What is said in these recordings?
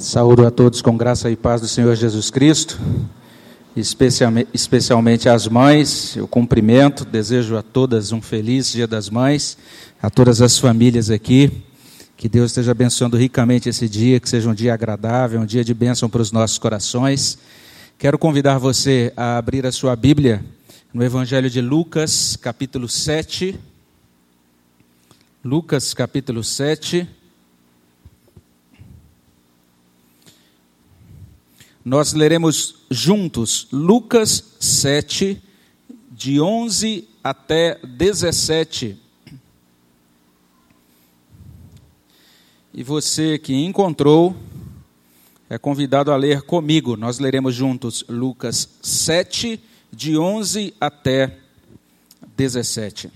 Saúdo a todos com graça e paz do Senhor Jesus Cristo, especialmente, as mães. Eu cumprimento, desejo a todas um feliz Dia das Mães, a todas as famílias aqui. Que Deus esteja abençoando ricamente esse dia, que seja um dia agradável, um dia de bênção para os nossos corações. Quero convidar você a abrir a sua Bíblia no Evangelho de Lucas, capítulo 7. Lucas, capítulo 7. Nós leremos juntos Lucas 7, de 11 até 17. E você que encontrou, é convidado a ler comigo. Nós leremos juntos Lucas 7, de 11 até 17.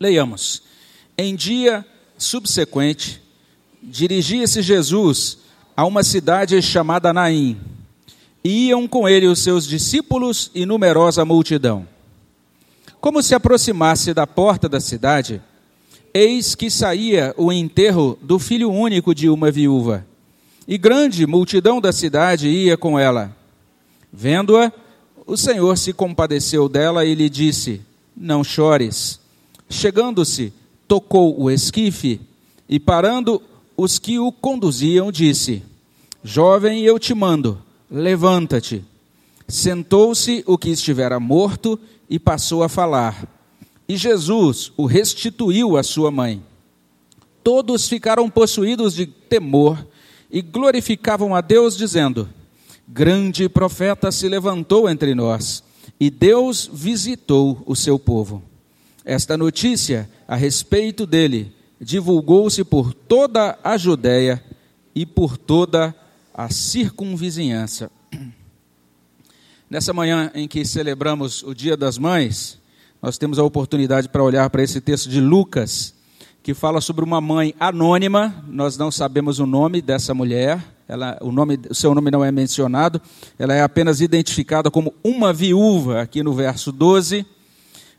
Leiamos. Em dia subsequente, dirigia-se Jesus a uma cidade chamada Naim. E iam com ele os seus discípulos e numerosa multidão. Como se aproximasse da porta da cidade, eis que saía o enterro do filho único de uma viúva. E grande multidão da cidade ia com ela. Vendo-a, o Senhor se compadeceu dela e lhe disse: Não chores. Chegando-se, tocou o esquife e, parando os que o conduziam, disse: Jovem, eu te mando, levanta-te. Sentou-se o que estivera morto e passou a falar. E Jesus o restituiu à sua mãe. Todos ficaram possuídos de temor e glorificavam a Deus, dizendo: Grande profeta se levantou entre nós, e Deus visitou o seu povo. Esta notícia a respeito dele divulgou-se por toda a Judéia e por toda a circunvizinhança. Nessa manhã em que celebramos o Dia das Mães, nós temos a oportunidade para olhar para esse texto de Lucas, que fala sobre uma mãe anônima, nós não sabemos o nome dessa mulher, ela, o, nome, o seu nome não é mencionado, ela é apenas identificada como uma viúva, aqui no verso 12.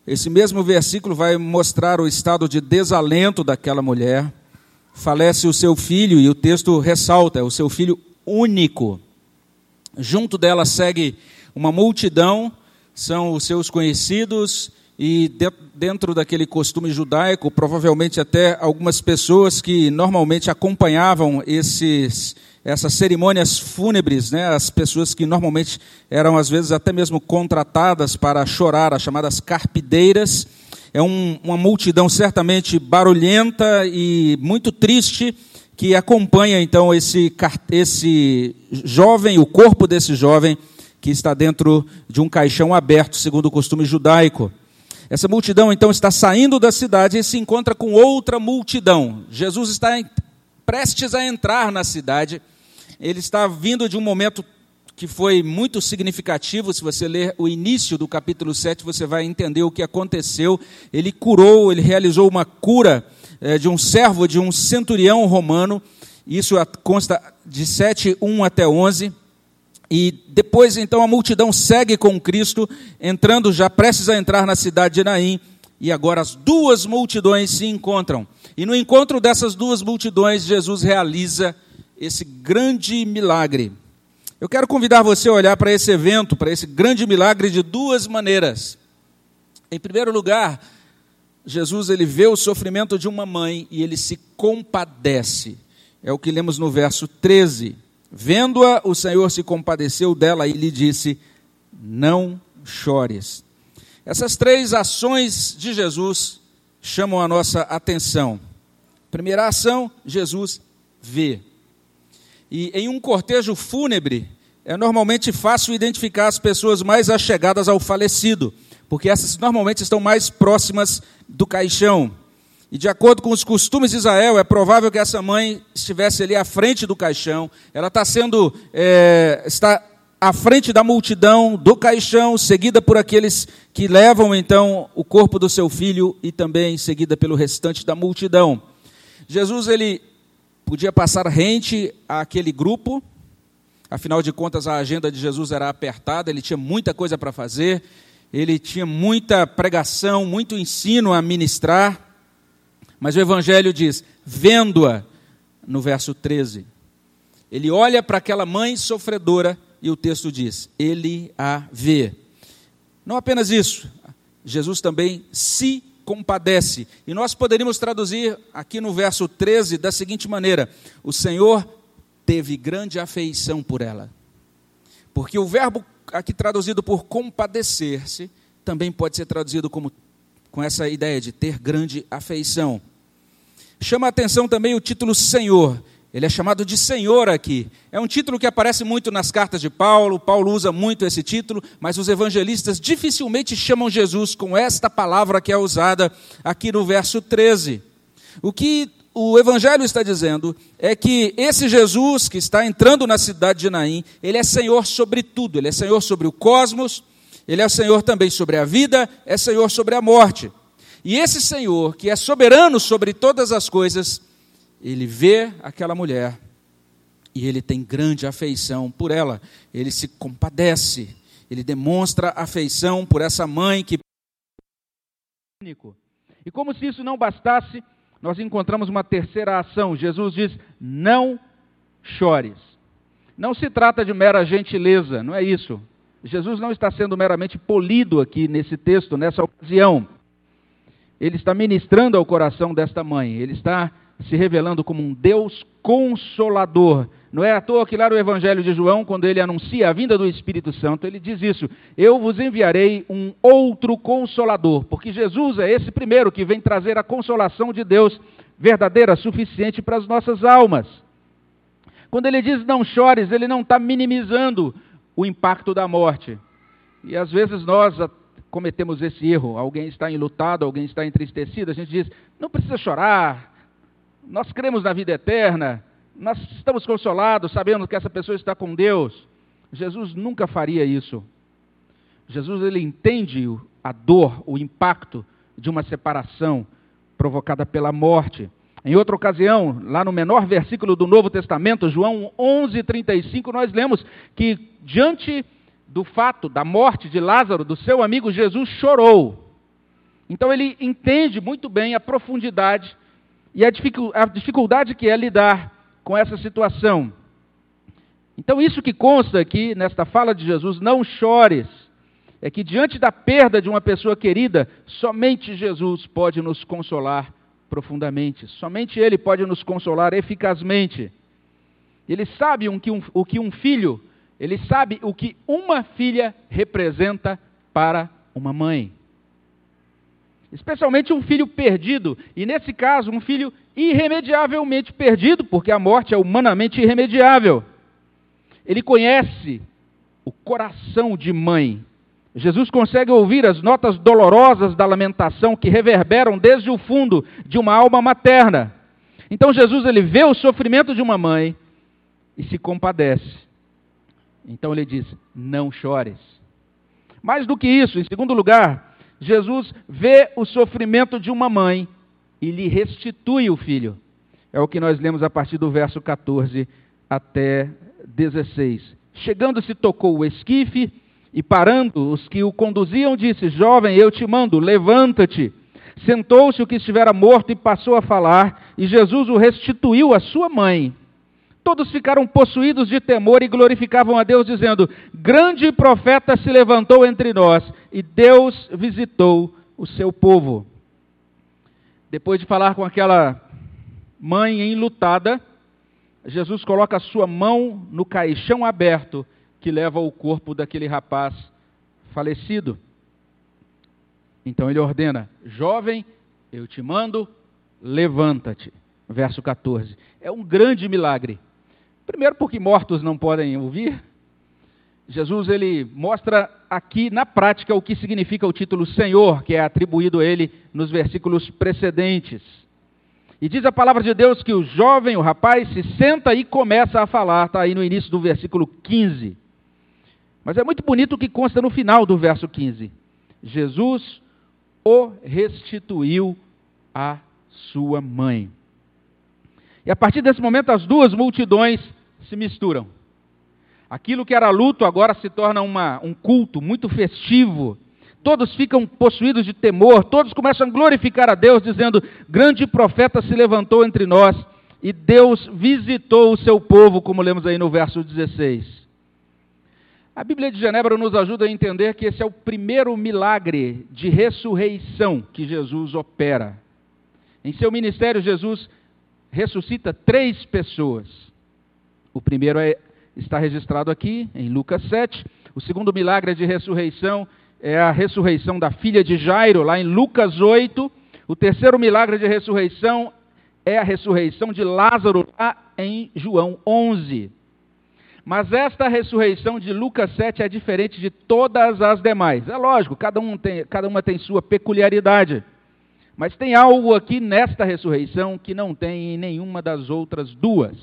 Esse mesmo versículo vai mostrar o estado de desalento daquela mulher. Falece o seu filho, e o texto ressalta: é o seu filho único. Junto dela segue uma multidão, são os seus conhecidos, e dentro daquele costume judaico, provavelmente até algumas pessoas que normalmente acompanhavam esses essas cerimônias fúnebres, né, as pessoas que normalmente eram às vezes até mesmo contratadas para chorar, as chamadas carpideiras, é um, uma multidão certamente barulhenta e muito triste que acompanha então esse, esse jovem, o corpo desse jovem que está dentro de um caixão aberto, segundo o costume judaico. Essa multidão então está saindo da cidade e se encontra com outra multidão. Jesus está prestes a entrar na cidade ele está vindo de um momento que foi muito significativo. Se você ler o início do capítulo 7, você vai entender o que aconteceu. Ele curou, ele realizou uma cura é, de um servo, de um centurião romano. Isso consta de 7, 1 até 11. E depois, então, a multidão segue com Cristo, entrando já prestes a entrar na cidade de Naim. E agora as duas multidões se encontram. E no encontro dessas duas multidões, Jesus realiza esse grande milagre. Eu quero convidar você a olhar para esse evento, para esse grande milagre de duas maneiras. Em primeiro lugar, Jesus ele vê o sofrimento de uma mãe e ele se compadece. É o que lemos no verso 13. Vendo-a, o Senhor se compadeceu dela e lhe disse: Não chores. Essas três ações de Jesus chamam a nossa atenção. Primeira ação, Jesus vê. E em um cortejo fúnebre, é normalmente fácil identificar as pessoas mais achegadas ao falecido, porque essas normalmente estão mais próximas do caixão. E de acordo com os costumes de Israel, é provável que essa mãe estivesse ali à frente do caixão. Ela está sendo, é, está à frente da multidão do caixão, seguida por aqueles que levam então o corpo do seu filho e também seguida pelo restante da multidão. Jesus ele podia passar rente àquele grupo, afinal de contas a agenda de Jesus era apertada, ele tinha muita coisa para fazer, ele tinha muita pregação, muito ensino a ministrar, mas o Evangelho diz: vendo-a, no verso 13, Ele olha para aquela mãe sofredora e o texto diz: Ele a vê. Não apenas isso, Jesus também se compadece. E nós poderíamos traduzir aqui no verso 13 da seguinte maneira: O Senhor teve grande afeição por ela. Porque o verbo aqui traduzido por compadecer-se também pode ser traduzido como com essa ideia de ter grande afeição. Chama a atenção também o título Senhor. Ele é chamado de Senhor aqui. É um título que aparece muito nas cartas de Paulo. Paulo usa muito esse título, mas os evangelistas dificilmente chamam Jesus com esta palavra que é usada aqui no verso 13. O que o evangelho está dizendo é que esse Jesus que está entrando na cidade de Naim, ele é Senhor sobre tudo. Ele é Senhor sobre o cosmos, ele é Senhor também sobre a vida, é Senhor sobre a morte. E esse Senhor, que é soberano sobre todas as coisas, ele vê aquela mulher e ele tem grande afeição por ela. Ele se compadece, ele demonstra afeição por essa mãe que. E como se isso não bastasse, nós encontramos uma terceira ação. Jesus diz: Não chores. Não se trata de mera gentileza, não é isso. Jesus não está sendo meramente polido aqui nesse texto, nessa ocasião. Ele está ministrando ao coração desta mãe, ele está se revelando como um Deus consolador. Não é à toa que lá no Evangelho de João, quando ele anuncia a vinda do Espírito Santo, ele diz isso: Eu vos enviarei um outro consolador, porque Jesus é esse primeiro que vem trazer a consolação de Deus verdadeira, suficiente para as nossas almas. Quando ele diz não chores, ele não está minimizando o impacto da morte. E às vezes nós cometemos esse erro. Alguém está enlutado, alguém está entristecido, a gente diz: não precisa chorar, nós cremos na vida eterna, nós estamos consolados, sabendo que essa pessoa está com Deus. Jesus nunca faria isso. Jesus ele entende a dor, o impacto de uma separação provocada pela morte. Em outra ocasião, lá no menor versículo do Novo Testamento, João 11:35, nós lemos que diante do fato da morte de Lázaro, do seu amigo, Jesus chorou. Então ele entende muito bem a profundidade e a dificuldade que é lidar com essa situação. Então, isso que consta aqui nesta fala de Jesus, não chores, é que diante da perda de uma pessoa querida, somente Jesus pode nos consolar profundamente, somente Ele pode nos consolar eficazmente. Ele sabe que um, o que um filho, ele sabe o que uma filha representa para uma mãe especialmente um filho perdido, e nesse caso, um filho irremediavelmente perdido, porque a morte é humanamente irremediável. Ele conhece o coração de mãe. Jesus consegue ouvir as notas dolorosas da lamentação que reverberam desde o fundo de uma alma materna. Então Jesus ele vê o sofrimento de uma mãe e se compadece. Então ele diz: "Não chores". Mais do que isso, em segundo lugar, Jesus vê o sofrimento de uma mãe e lhe restitui o filho. É o que nós lemos a partir do verso 14 até 16. Chegando-se, tocou o esquife e, parando os que o conduziam, disse: Jovem, eu te mando, levanta-te. Sentou-se o que estivera morto e passou a falar, e Jesus o restituiu à sua mãe. Todos ficaram possuídos de temor e glorificavam a Deus, dizendo: Grande profeta se levantou entre nós, e Deus visitou o seu povo. Depois de falar com aquela mãe enlutada, Jesus coloca a sua mão no caixão aberto que leva o corpo daquele rapaz falecido. Então ele ordena: Jovem, eu te mando, levanta-te. Verso 14. É um grande milagre. Primeiro, porque mortos não podem ouvir. Jesus ele mostra aqui na prática o que significa o título Senhor, que é atribuído a ele nos versículos precedentes. E diz a palavra de Deus que o jovem, o rapaz, se senta e começa a falar, está aí no início do versículo 15. Mas é muito bonito o que consta no final do verso 15. Jesus o restituiu à sua mãe. E a partir desse momento, as duas multidões se misturam. Aquilo que era luto agora se torna uma, um culto muito festivo. Todos ficam possuídos de temor, todos começam a glorificar a Deus, dizendo: Grande profeta se levantou entre nós, e Deus visitou o seu povo, como lemos aí no verso 16. A Bíblia de Genebra nos ajuda a entender que esse é o primeiro milagre de ressurreição que Jesus opera. Em seu ministério, Jesus ressuscita três pessoas. O primeiro é, está registrado aqui, em Lucas 7. O segundo milagre de ressurreição é a ressurreição da filha de Jairo, lá em Lucas 8. O terceiro milagre de ressurreição é a ressurreição de Lázaro lá em João 11. Mas esta ressurreição de Lucas 7 é diferente de todas as demais. É lógico, cada, um tem, cada uma tem sua peculiaridade. Mas tem algo aqui nesta ressurreição que não tem em nenhuma das outras duas.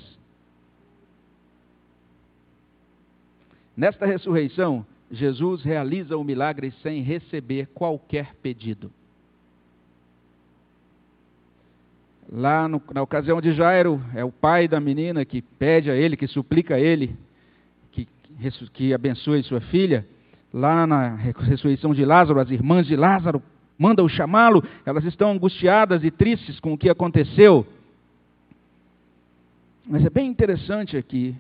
Nesta ressurreição, Jesus realiza o milagre sem receber qualquer pedido. Lá no, na ocasião de Jairo, é o pai da menina que pede a ele, que suplica a ele, que, que abençoe sua filha. Lá na ressurreição de Lázaro, as irmãs de Lázaro mandam chamá-lo, elas estão angustiadas e tristes com o que aconteceu. Mas é bem interessante aqui.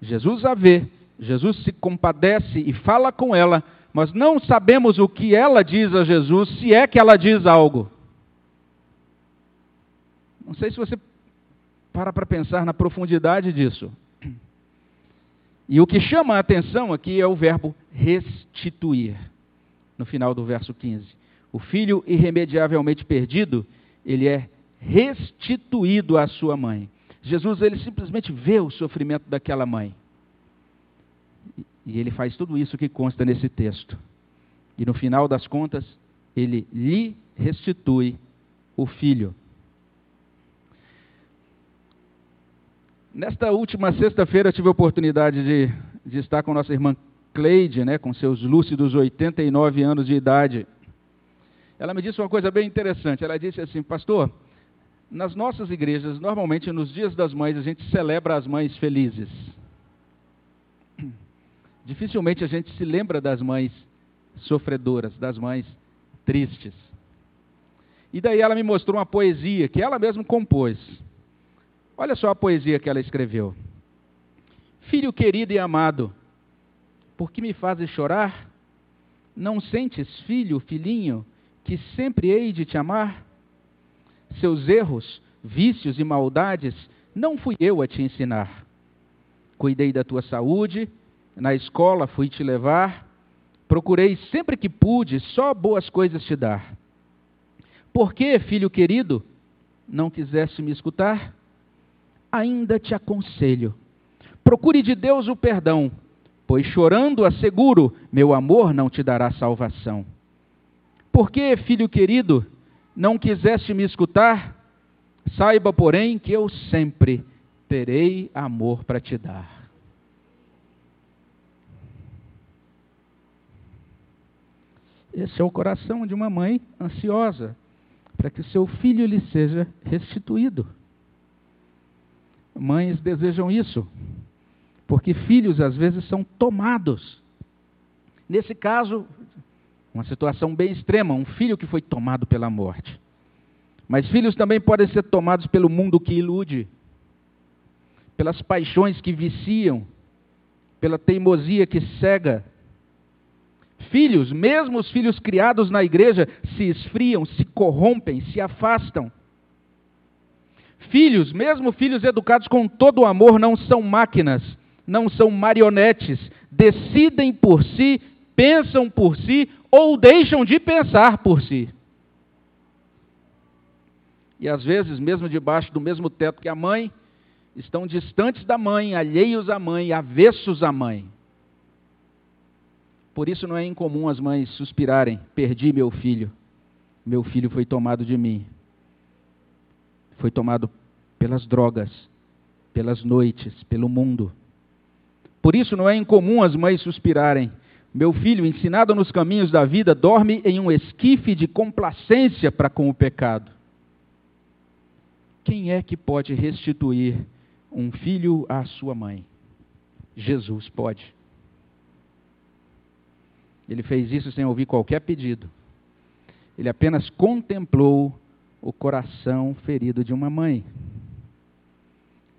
Jesus a vê, Jesus se compadece e fala com ela, mas não sabemos o que ela diz a Jesus, se é que ela diz algo. Não sei se você para para pensar na profundidade disso. E o que chama a atenção aqui é o verbo restituir, no final do verso 15. O filho irremediavelmente perdido, ele é restituído à sua mãe. Jesus ele simplesmente vê o sofrimento daquela mãe. E ele faz tudo isso que consta nesse texto. E no final das contas, ele lhe restitui o filho. Nesta última sexta-feira tive a oportunidade de, de, estar com nossa irmã Cleide, né, com seus lúcidos 89 anos de idade. Ela me disse uma coisa bem interessante. Ela disse assim, pastor, nas nossas igrejas, normalmente nos dias das mães, a gente celebra as mães felizes. Dificilmente a gente se lembra das mães sofredoras, das mães tristes. E daí ela me mostrou uma poesia que ela mesma compôs. Olha só a poesia que ela escreveu. Filho querido e amado, por que me fazes chorar? Não sentes, filho, filhinho, que sempre hei de te amar? Seus erros, vícios e maldades, não fui eu a te ensinar. Cuidei da tua saúde, na escola fui te levar, procurei sempre que pude só boas coisas te dar. Por que, filho querido, não quiseste me escutar? ainda te aconselho: procure de Deus o perdão, pois chorando asseguro, meu amor não te dará salvação. Porque, filho querido, não quiseste me escutar? Saiba, porém, que eu sempre terei amor para te dar. Esse é o coração de uma mãe ansiosa para que seu filho lhe seja restituído. Mães desejam isso, porque filhos às vezes são tomados. Nesse caso, uma situação bem extrema, um filho que foi tomado pela morte. Mas filhos também podem ser tomados pelo mundo que ilude, pelas paixões que viciam, pela teimosia que cega. Filhos, mesmo os filhos criados na igreja, se esfriam, se corrompem, se afastam. Filhos, mesmo filhos educados com todo o amor, não são máquinas, não são marionetes, decidem por si, pensam por si ou deixam de pensar por si. E às vezes, mesmo debaixo do mesmo teto que a mãe, estão distantes da mãe, alheios à mãe, avessos à mãe. Por isso não é incomum as mães suspirarem: perdi meu filho, meu filho foi tomado de mim foi tomado pelas drogas, pelas noites, pelo mundo. Por isso não é incomum as mães suspirarem: Meu filho, ensinado nos caminhos da vida, dorme em um esquife de complacência para com o pecado. Quem é que pode restituir um filho à sua mãe? Jesus pode. Ele fez isso sem ouvir qualquer pedido. Ele apenas contemplou o coração ferido de uma mãe.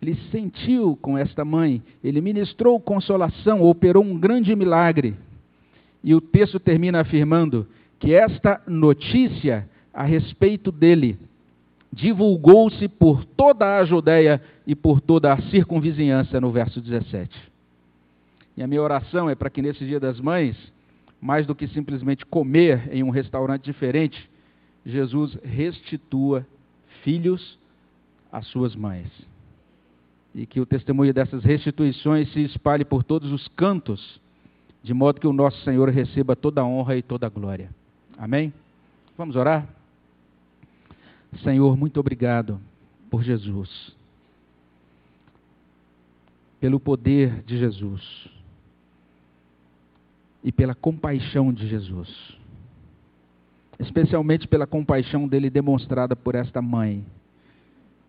ele sentiu com esta mãe, ele ministrou consolação, operou um grande milagre. E o texto termina afirmando que esta notícia a respeito dele divulgou-se por toda a Judéia e por toda a circunvizinhança, no verso 17. E a minha oração é para que nesse Dia das Mães, mais do que simplesmente comer em um restaurante diferente, Jesus restitua filhos às suas mães. E que o testemunho dessas restituições se espalhe por todos os cantos, de modo que o nosso Senhor receba toda a honra e toda a glória. Amém? Vamos orar? Senhor, muito obrigado por Jesus, pelo poder de Jesus e pela compaixão de Jesus, especialmente pela compaixão dele demonstrada por esta mãe,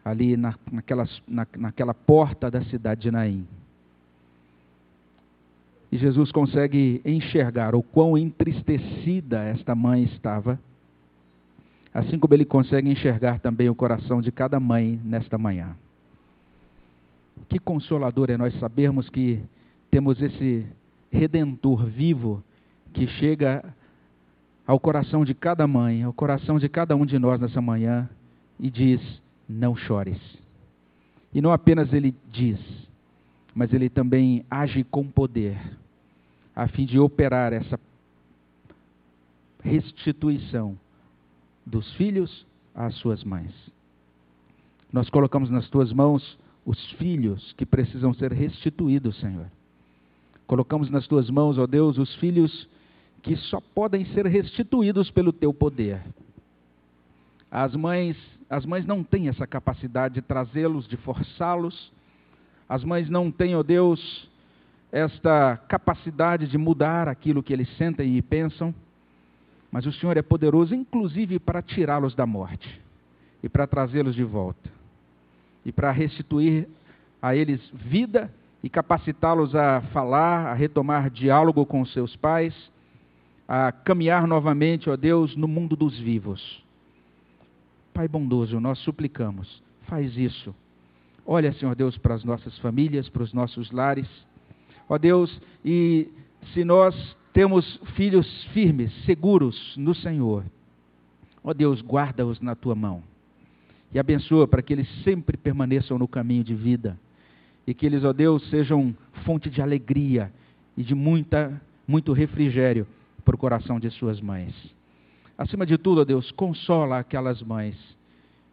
ali na, naquela, na, naquela porta da cidade de Naim. E Jesus consegue enxergar o quão entristecida esta mãe estava assim como ele consegue enxergar também o coração de cada mãe nesta manhã. Que consolador é nós sabermos que temos esse redentor vivo que chega ao coração de cada mãe, ao coração de cada um de nós nessa manhã e diz: Não chores. E não apenas ele diz, mas ele também age com poder, a fim de operar essa restituição dos filhos às suas mães. Nós colocamos nas tuas mãos os filhos que precisam ser restituídos, Senhor. Colocamos nas tuas mãos, ó Deus, os filhos que só podem ser restituídos pelo teu poder. As mães, as mães não têm essa capacidade de trazê-los, de forçá-los. As mães não têm, ó Deus, esta capacidade de mudar aquilo que eles sentem e pensam. Mas o Senhor é poderoso, inclusive, para tirá-los da morte e para trazê-los de volta e para restituir a eles vida e capacitá-los a falar, a retomar diálogo com seus pais, a caminhar novamente, ó Deus, no mundo dos vivos. Pai bondoso, nós suplicamos, faz isso. Olha, Senhor Deus, para as nossas famílias, para os nossos lares. Ó Deus, e se nós temos filhos firmes, seguros no Senhor. Ó Deus, guarda-os na tua mão. E abençoa para que eles sempre permaneçam no caminho de vida. E que eles, ó Deus, sejam fonte de alegria e de muita, muito refrigério para o coração de suas mães. Acima de tudo, ó Deus, consola aquelas mães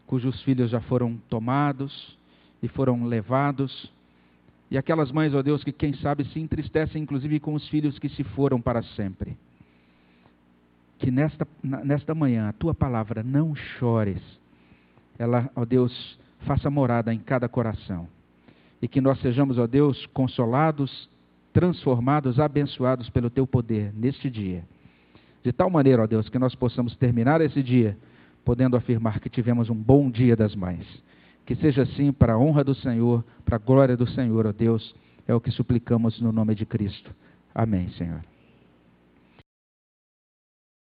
cujos filhos já foram tomados e foram levados e aquelas mães, ó Deus, que quem sabe se entristecem inclusive com os filhos que se foram para sempre. Que nesta, nesta manhã a tua palavra não chores, ela, ó Deus, faça morada em cada coração. E que nós sejamos, ó Deus, consolados, transformados, abençoados pelo teu poder neste dia. De tal maneira, ó Deus, que nós possamos terminar esse dia podendo afirmar que tivemos um bom dia das mães. Que seja assim para a honra do Senhor, para a glória do Senhor, ó Deus, é o que suplicamos no nome de Cristo. Amém, Senhor.